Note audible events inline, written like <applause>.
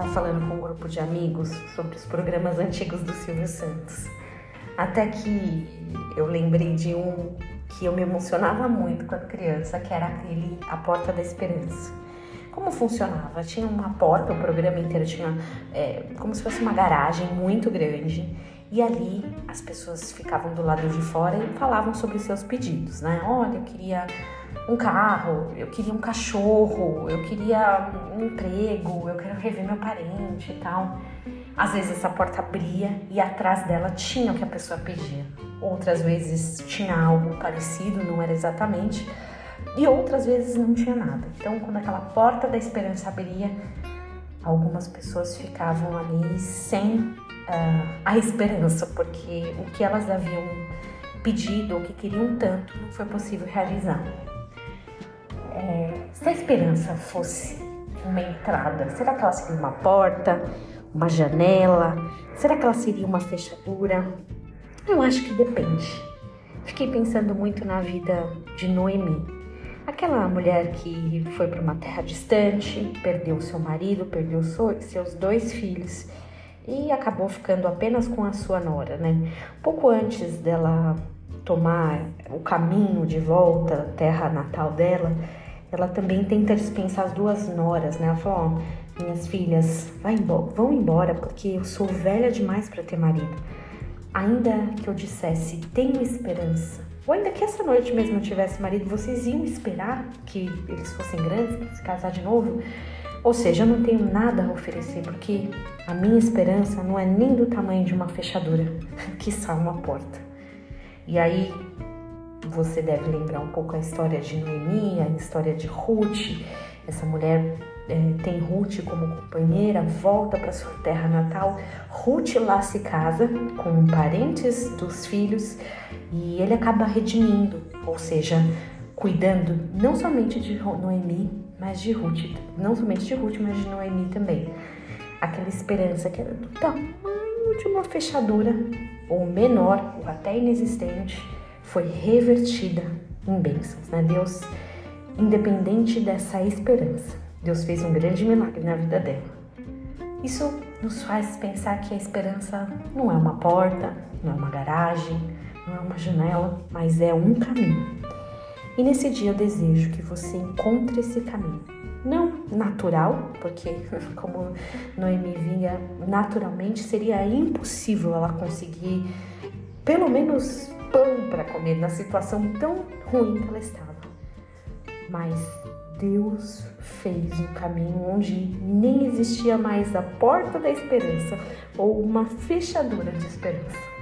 falando com um grupo de amigos sobre os programas antigos do Silvio Santos. Até que eu lembrei de um que eu me emocionava muito quando criança, que era aquele A Porta da Esperança. Como funcionava? Tinha uma porta, o programa inteiro tinha é, como se fosse uma garagem muito grande e ali as pessoas ficavam do lado de fora e falavam sobre seus pedidos, né? Olha, eu queria um carro, eu queria um cachorro, eu queria um emprego, eu quero rever meu parente e tal. Às vezes essa porta abria e atrás dela tinha o que a pessoa pedia. Outras vezes tinha algo parecido, não era exatamente, e outras vezes não tinha nada. Então, quando aquela porta da esperança abria, algumas pessoas ficavam ali sem uh, a esperança, porque o que elas haviam pedido, ou que queriam tanto, não foi possível realizar. É, se a esperança fosse uma entrada, será que ela seria uma porta, uma janela? Será que ela seria uma fechadura? Eu acho que depende. Fiquei pensando muito na vida de Noemi, aquela mulher que foi para uma terra distante, perdeu seu marido, perdeu seus dois filhos e acabou ficando apenas com a sua nora, né? Pouco antes dela tomar o caminho de volta à terra natal dela, ela também tenta dispensar as duas noras, né? Ela falou: ó, minhas filhas, embora, vão embora porque eu sou velha demais para ter marido. Ainda que eu dissesse, tenho esperança, ou ainda que essa noite mesmo eu tivesse marido, vocês iam esperar que eles fossem grandes para se casar de novo? Ou seja, eu não tenho nada a oferecer porque a minha esperança não é nem do tamanho de uma fechadura, <laughs> que só uma porta. E aí você deve lembrar um pouco a história de Noemi, a história de Ruth. Essa mulher é, tem Ruth como companheira, volta para sua terra natal. Ruth lá se casa com parentes dos filhos e ele acaba redimindo, ou seja, cuidando não somente de Noemi, mas de Ruth, não somente de Ruth, mas de Noemi também. Aquela esperança que era do tamanho de uma fechadura, ou menor, ou até inexistente, foi revertida em bênçãos, né? Deus, independente dessa esperança, Deus fez um grande milagre na vida dela. Isso nos faz pensar que a esperança não é uma porta, não é uma garagem, não é uma janela, mas é um caminho. E nesse dia eu desejo que você encontre esse caminho. Não natural, porque <laughs> como Noemi vinha naturalmente, seria impossível ela conseguir pelo menos pão para comer na situação tão ruim que ela estava. Mas Deus fez um caminho onde nem existia mais a porta da esperança ou uma fechadura de esperança.